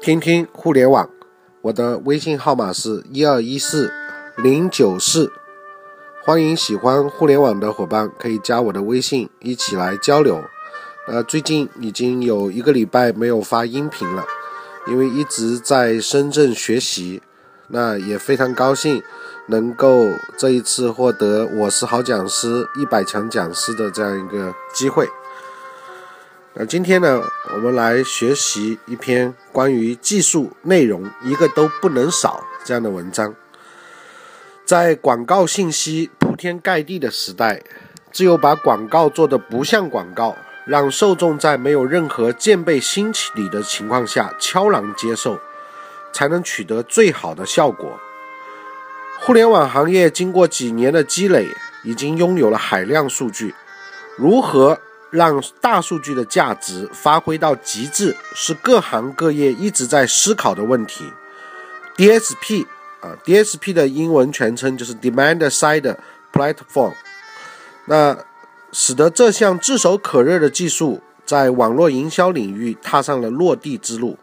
听听互联网，我的微信号码是一二一四零九四，欢迎喜欢互联网的伙伴可以加我的微信一起来交流。呃，最近已经有一个礼拜没有发音频了，因为一直在深圳学习，那也非常高兴能够这一次获得我是好讲师一百强讲师的这样一个机会。那今天呢，我们来学习一篇关于技术内容一个都不能少这样的文章。在广告信息铺天盖地的时代，只有把广告做得不像广告，让受众在没有任何戒备心理的情况下悄然接受，才能取得最好的效果。互联网行业经过几年的积累，已经拥有了海量数据，如何？让大数据的价值发挥到极致，是各行各业一直在思考的问题。DSP 啊，DSP 的英文全称就是 Demand Side Platform。那使得这项炙手可热的技术在网络营销领域踏上了落地之路，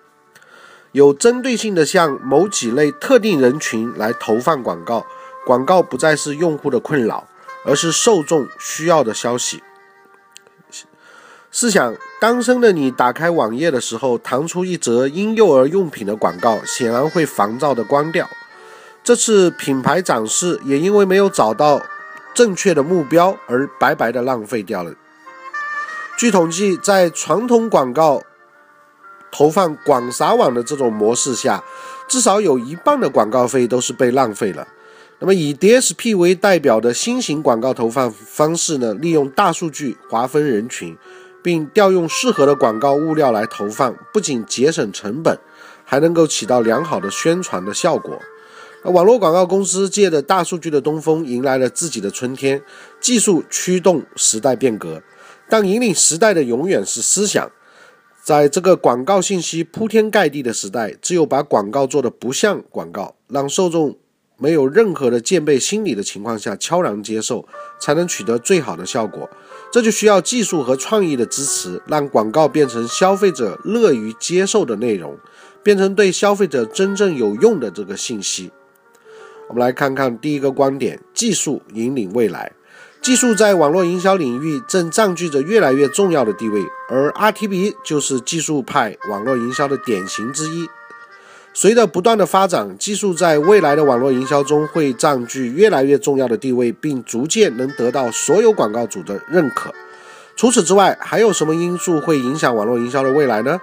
有针对性的向某几类特定人群来投放广告，广告不再是用户的困扰，而是受众需要的消息。试想，单身的你打开网页的时候，弹出一则婴幼儿用品的广告，显然会烦躁的关掉。这次品牌展示也因为没有找到正确的目标而白白的浪费掉了。据统计，在传统广告投放广撒网的这种模式下，至少有一半的广告费都是被浪费了。那么，以 DSP 为代表的新型广告投放方式呢？利用大数据划分人群。并调用适合的广告物料来投放，不仅节省成本，还能够起到良好的宣传的效果。网络广告公司借着大数据的东风，迎来了自己的春天。技术驱动时代变革，但引领时代的永远是思想。在这个广告信息铺天盖地的时代，只有把广告做的不像广告，让受众。没有任何的戒备心理的情况下，悄然接受，才能取得最好的效果。这就需要技术和创意的支持，让广告变成消费者乐于接受的内容，变成对消费者真正有用的这个信息。我们来看看第一个观点：技术引领未来。技术在网络营销领域正占据着越来越重要的地位，而 RTB 就是技术派网络营销的典型之一。随着不断的发展，技术在未来的网络营销中会占据越来越重要的地位，并逐渐能得到所有广告主的认可。除此之外，还有什么因素会影响网络营销的未来呢？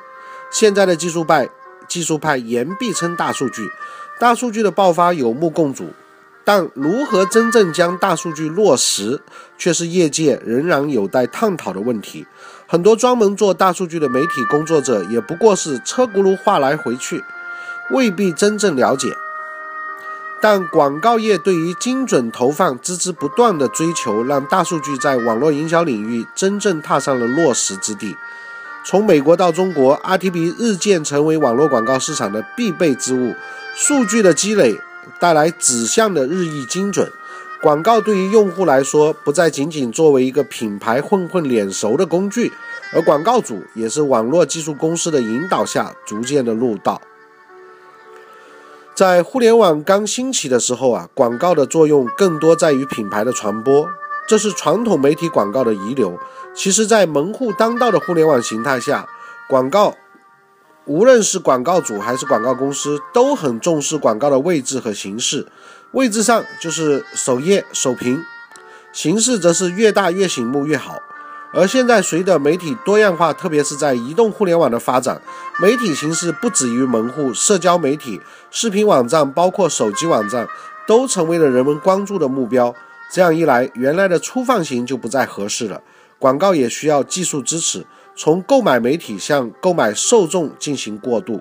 现在的技术派技术派言必称大数据，大数据的爆发有目共睹，但如何真正将大数据落实，却是业界仍然有待探讨的问题。很多专门做大数据的媒体工作者，也不过是车轱辘话来回去。未必真正了解，但广告业对于精准投放孜孜不断的追求，让大数据在网络营销领域真正踏上了落实之地。从美国到中国，RTB 日渐成为网络广告市场的必备之物。数据的积累带来指向的日益精准，广告对于用户来说，不再仅仅作为一个品牌混混脸熟的工具，而广告主也是网络技术公司的引导下逐渐的入道。在互联网刚兴起的时候啊，广告的作用更多在于品牌的传播，这是传统媒体广告的遗留。其实，在门户当道的互联网形态下，广告无论是广告主还是广告公司，都很重视广告的位置和形式。位置上就是首页、首屏，形式则是越大越醒目越好。而现在，随着媒体多样化，特别是在移动互联网的发展，媒体形式不止于门户，社交媒体、视频网站，包括手机网站，都成为了人们关注的目标。这样一来，原来的粗放型就不再合适了。广告也需要技术支持，从购买媒体向购买受众进行过渡。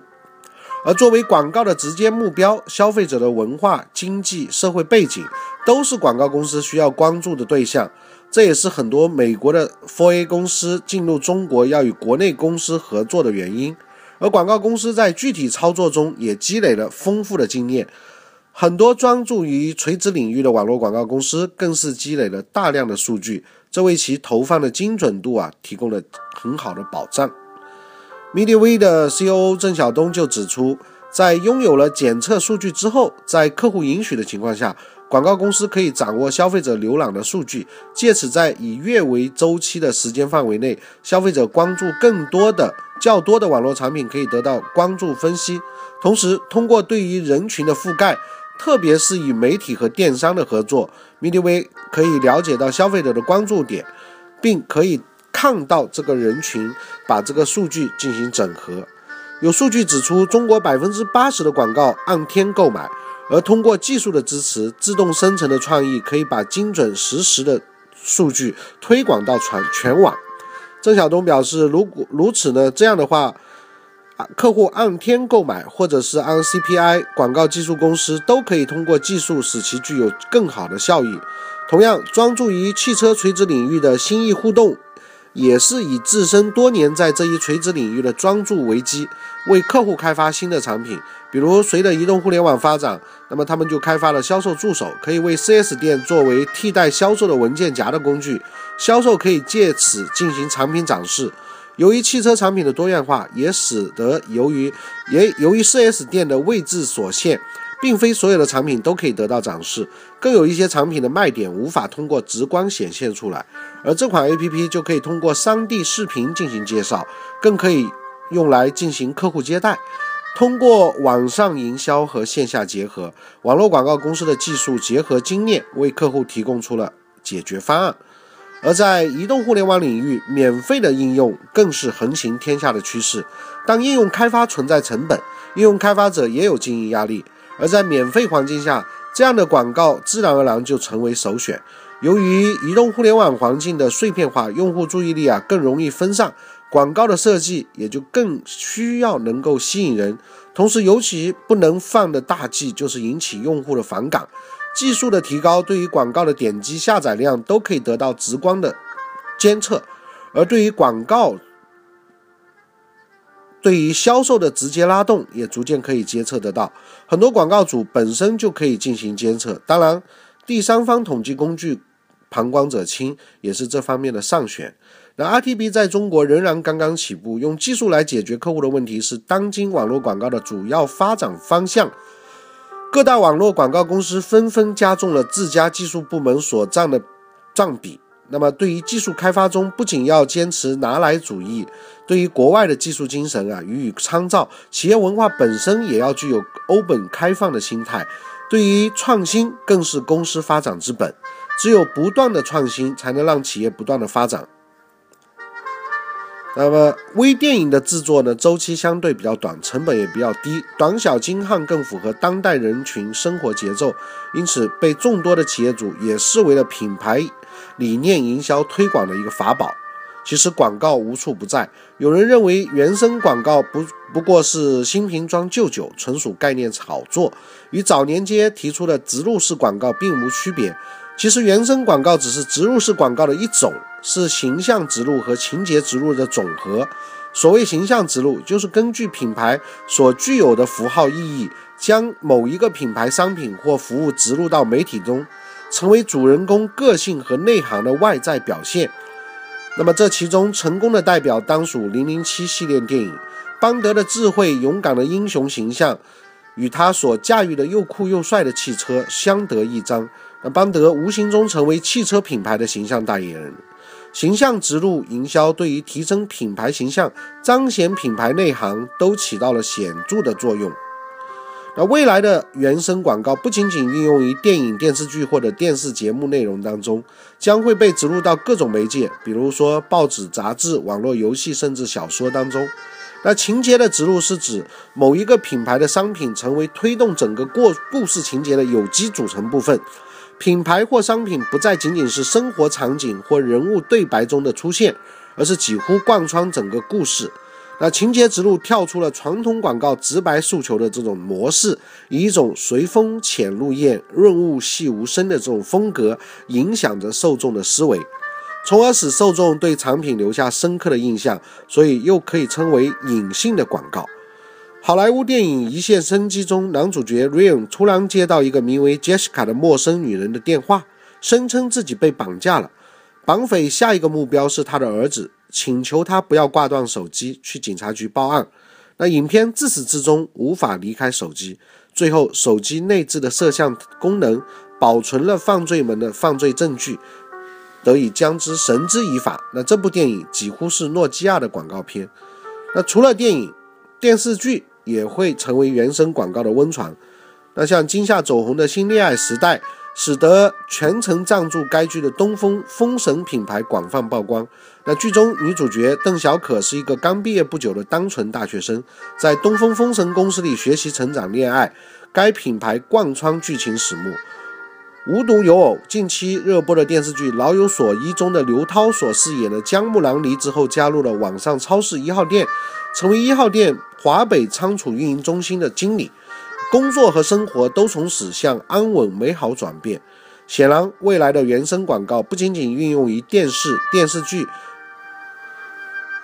而作为广告的直接目标，消费者的文化、经济、社会背景，都是广告公司需要关注的对象。这也是很多美国的 4A 公司进入中国要与国内公司合作的原因，而广告公司在具体操作中也积累了丰富的经验。很多专注于垂直领域的网络广告公司更是积累了大量的数据，这为其投放的精准度啊提供了很好的保障。MediaV 的 COO 郑晓东就指出，在拥有了检测数据之后，在客户允许的情况下，广告公司可以掌握消费者浏览的数据，借此在以月为周期的时间范围内，消费者关注更多的、较多的网络产品可以得到关注分析。同时，通过对于人群的覆盖，特别是与媒体和电商的合作，MediaV 可以了解到消费者的关注点，并可以看到这个人群，把这个数据进行整合。有数据指出，中国百分之八十的广告按天购买。而通过技术的支持，自动生成的创意可以把精准实时的数据推广到全全网。郑晓东表示，如果如此呢？这样的话，客户按天购买或者是按 CPI，广告技术公司都可以通过技术使其具有更好的效益。同样，专注于汽车垂直领域的新意互动。也是以自身多年在这一垂直领域的专注为基，为客户开发新的产品。比如，随着移动互联网发展，那么他们就开发了销售助手，可以为 4S 店作为替代销售的文件夹的工具，销售可以借此进行产品展示。由于汽车产品的多样化，也使得由于也由于 4S 店的位置所限。并非所有的产品都可以得到展示，更有一些产品的卖点无法通过直观显现出来，而这款 APP 就可以通过 3D 视频进行介绍，更可以用来进行客户接待。通过网上营销和线下结合，网络广告公司的技术结合经验，为客户提供出了解决方案。而在移动互联网领域，免费的应用更是横行天下的趋势。当应用开发存在成本，应用开发者也有经营压力。而在免费环境下，这样的广告自然而然就成为首选。由于移动互联网环境的碎片化，用户注意力啊更容易分散，广告的设计也就更需要能够吸引人。同时，尤其不能犯的大忌就是引起用户的反感。技术的提高，对于广告的点击、下载量都可以得到直观的监测，而对于广告。对于销售的直接拉动，也逐渐可以监测得到。很多广告主本身就可以进行监测。当然，第三方统计工具旁观者清也是这方面的上选。那 RTB 在中国仍然刚刚起步，用技术来解决客户的问题是当今网络广告的主要发展方向。各大网络广告公司纷纷加重了自家技术部门所占的占比。那么，对于技术开发中，不仅要坚持拿来主义，对于国外的技术精神啊予以参照，企业文化本身也要具有欧本开放的心态。对于创新，更是公司发展之本。只有不断的创新，才能让企业不断的发展。那么，微电影的制作呢，周期相对比较短，成本也比较低，短小精悍，更符合当代人群生活节奏，因此被众多的企业主也视为了品牌理念营销推广的一个法宝。其实广告无处不在，有人认为原生广告不不过是新瓶装旧酒，纯属概念炒作，与早年间提出的植入式广告并无区别。其实原生广告只是植入式广告的一种。是形象植入和情节植入的总和。所谓形象植入，就是根据品牌所具有的符号意义，将某一个品牌商品或服务植入到媒体中，成为主人公个性和内涵的外在表现。那么，这其中成功的代表当属《零零七》系列电影。邦德的智慧、勇敢的英雄形象，与他所驾驭的又酷又帅的汽车相得益彰。那邦德无形中成为汽车品牌的形象代言人。形象植入营销对于提升品牌形象、彰显品牌内涵都起到了显著的作用。那未来的原生广告不仅仅运用于电影、电视剧或者电视节目内容当中，将会被植入到各种媒介，比如说报纸、杂志、网络游戏，甚至小说当中。那情节的植入是指某一个品牌的商品成为推动整个过故事情节的有机组成部分。品牌或商品不再仅仅是生活场景或人物对白中的出现，而是几乎贯穿整个故事。那情节植入跳出了传统广告直白诉求的这种模式，以一种随风潜入雁、润物细无声的这种风格，影响着受众的思维，从而使受众对产品留下深刻的印象。所以又可以称为隐性的广告。好莱坞电影《一线生机》中，男主角 Ryan 突然接到一个名为 Jessica 的陌生女人的电话，声称自己被绑架了。绑匪下一个目标是他的儿子，请求他不要挂断手机，去警察局报案。那影片自始至终无法离开手机，最后手机内置的摄像功能保存了犯罪们的犯罪证据，得以将之绳之以法。那这部电影几乎是诺基亚的广告片。那除了电影，电视剧也会成为原生广告的温床。那像今夏走红的新恋爱时代。使得全程赞助该剧的东风风神品牌广泛曝光。那剧中女主角邓小可是一个刚毕业不久的单纯大学生，在东风风神公司里学习、成长、恋爱。该品牌贯穿剧情始末，无独有偶，近期热播的电视剧《老有所依》中的刘涛所饰演的江木兰离职后加入了网上超市一号店，成为一号店华北仓储运营中心的经理。工作和生活都从此向安稳美好转变。显然，未来的原生广告不仅仅运用于电视、电视剧、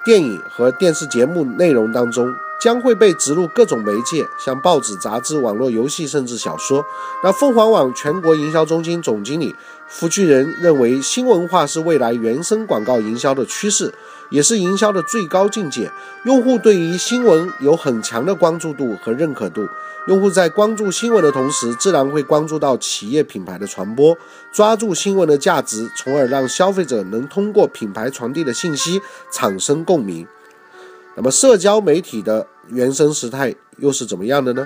电影和电视节目内容当中，将会被植入各种媒介，像报纸、杂志、网络游戏，甚至小说。那凤凰网全国营销中心总经理付巨人认为，新文化是未来原生广告营销的趋势。也是营销的最高境界。用户对于新闻有很强的关注度和认可度。用户在关注新闻的同时，自然会关注到企业品牌的传播，抓住新闻的价值，从而让消费者能通过品牌传递的信息产生共鸣。那么，社交媒体的原生时态又是怎么样的呢？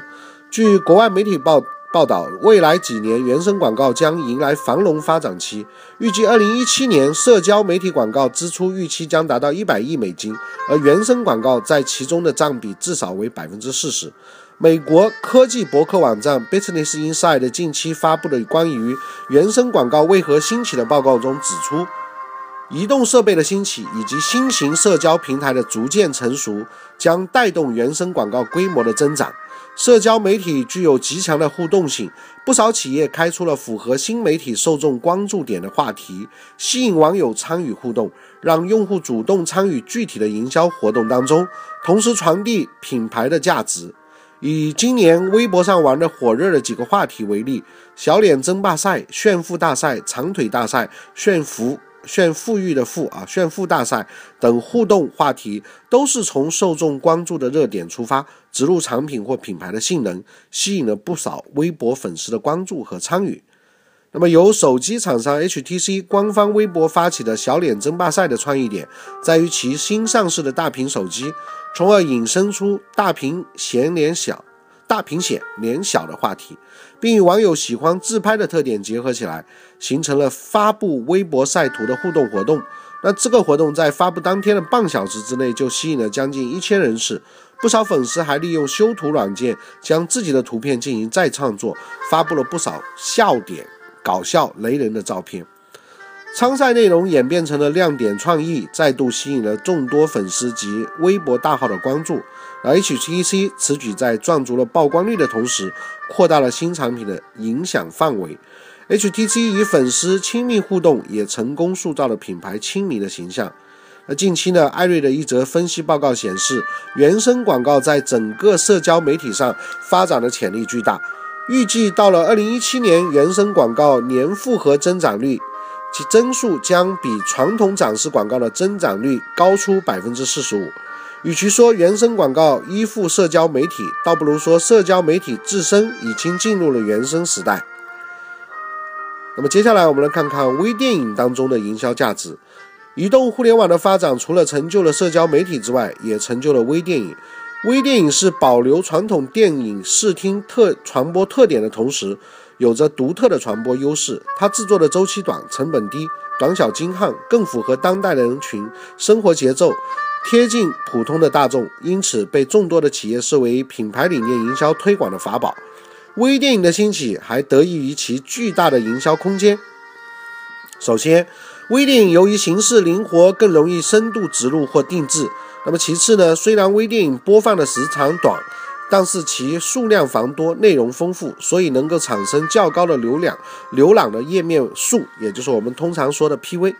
据国外媒体报。报道，未来几年原生广告将迎来繁荣发展期。预计二零一七年，社交媒体广告支出预期将达到一百亿美金，而原生广告在其中的占比至少为百分之四十。美国科技博客网站 Business Insider 近期发布的关于原生广告为何兴起的报告中指出，移动设备的兴起以及新型社交平台的逐渐成熟，将带动原生广告规模的增长。社交媒体具有极强的互动性，不少企业开出了符合新媒体受众关注点的话题，吸引网友参与互动，让用户主动参与具体的营销活动当中，同时传递品牌的价值。以今年微博上玩的火热的几个话题为例：小脸争霸赛、炫富大赛、长腿大赛、炫富。炫富裕的富啊，炫富大赛等互动话题，都是从受众关注的热点出发，植入产品或品牌的性能，吸引了不少微博粉丝的关注和参与。那么，由手机厂商 HTC 官方微博发起的小脸争霸赛的创意点，在于其新上市的大屏手机，从而引申出大屏显脸小。大屏显脸小的话题，并与网友喜欢自拍的特点结合起来，形成了发布微博晒图的互动活动。那这个活动在发布当天的半小时之内就吸引了将近一千人次，不少粉丝还利用修图软件将自己的图片进行再创作，发布了不少笑点、搞笑、雷人的照片。参赛内容演变成了亮点创意，再度吸引了众多粉丝及微博大号的关注。而 HTC 此举在赚足了曝光率的同时，扩大了新产品的影响范围。HTC 与粉丝亲密互动，也成功塑造了品牌亲民的形象。那近期呢，艾瑞的一则分析报告显示，原生广告在整个社交媒体上发展的潜力巨大。预计到了2017年，原生广告年复合增长率。其增速将比传统展示广告的增长率高出百分之四十五。与其说原生广告依附社交媒体，倒不如说社交媒体自身已经进入了原生时代。那么接下来我们来看看微电影当中的营销价值。移动互联网的发展，除了成就了社交媒体之外，也成就了微电影。微电影是保留传统电影视听特传播特点的同时。有着独特的传播优势，它制作的周期短、成本低、短小精悍，更符合当代的人群生活节奏，贴近普通的大众，因此被众多的企业视为品牌理念营销推广的法宝。微电影的兴起还得益于其巨大的营销空间。首先，微电影由于形式灵活，更容易深度植入或定制。那么其次呢？虽然微电影播放的时长短，但是其数量繁多，内容丰富，所以能够产生较高的流量、浏览的页面数，也就是我们通常说的 PV。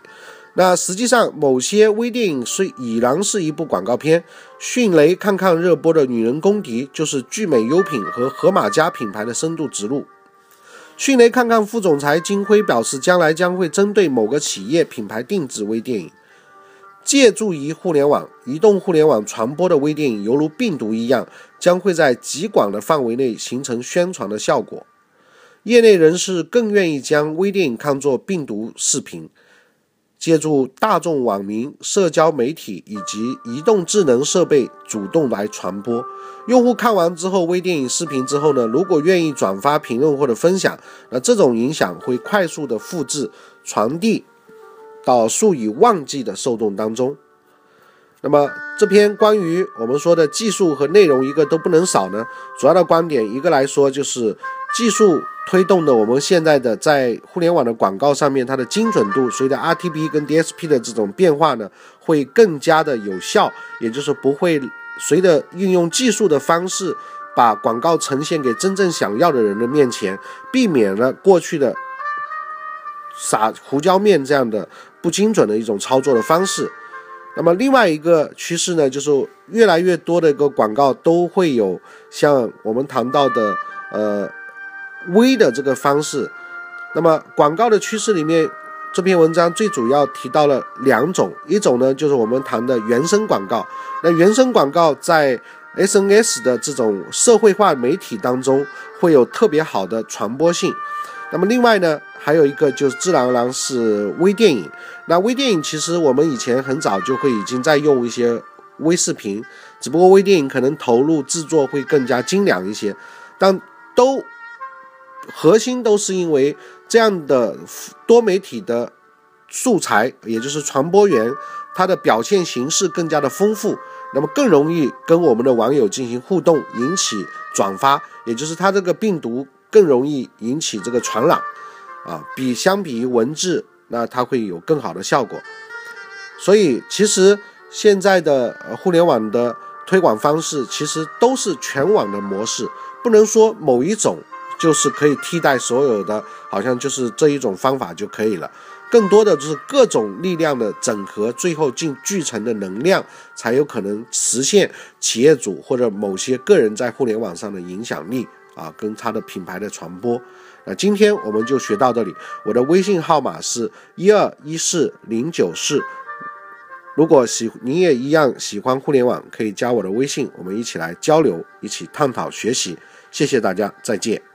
那实际上，某些微电影虽已然是一部广告片，迅雷看看热播的《女人公敌》就是聚美优品和盒马家品牌的深度植入。迅雷看看副总裁金辉表示，将来将会针对某个企业品牌定制微电影。借助于互联网、移动互联网传播的微电影，犹如病毒一样，将会在极广的范围内形成宣传的效果。业内人士更愿意将微电影看作病毒视频，借助大众网民、社交媒体以及移动智能设备主动来传播。用户看完之后，微电影视频之后呢，如果愿意转发、评论或者分享，那这种影响会快速的复制传递。到数以万计的受众当中，那么这篇关于我们说的技术和内容一个都不能少呢。主要的观点一个来说就是技术推动的我们现在的在互联网的广告上面，它的精准度随着 RTB 跟 DSP 的这种变化呢，会更加的有效，也就是不会随着运用技术的方式把广告呈现给真正想要的人的面前，避免了过去的撒胡椒面这样的。不精准的一种操作的方式。那么另外一个趋势呢，就是越来越多的一个广告都会有像我们谈到的呃微的这个方式。那么广告的趋势里面，这篇文章最主要提到了两种，一种呢就是我们谈的原生广告。那原生广告在 SNS 的这种社会化媒体当中会有特别好的传播性。那么另外呢？还有一个就是自然而然是微电影。那微电影其实我们以前很早就会已经在用一些微视频，只不过微电影可能投入制作会更加精良一些，但都核心都是因为这样的多媒体的素材，也就是传播源，它的表现形式更加的丰富，那么更容易跟我们的网友进行互动，引起转发，也就是它这个病毒更容易引起这个传染。啊，比相比于文字，那它会有更好的效果。所以，其实现在的互联网的推广方式，其实都是全网的模式，不能说某一种就是可以替代所有的，好像就是这一种方法就可以了。更多的就是各种力量的整合，最后进聚成的能量，才有可能实现企业主或者某些个人在互联网上的影响力啊，跟他的品牌的传播。那今天我们就学到这里。我的微信号码是一二一四零九四。如果喜你也一样喜欢互联网，可以加我的微信，我们一起来交流，一起探讨学习。谢谢大家，再见。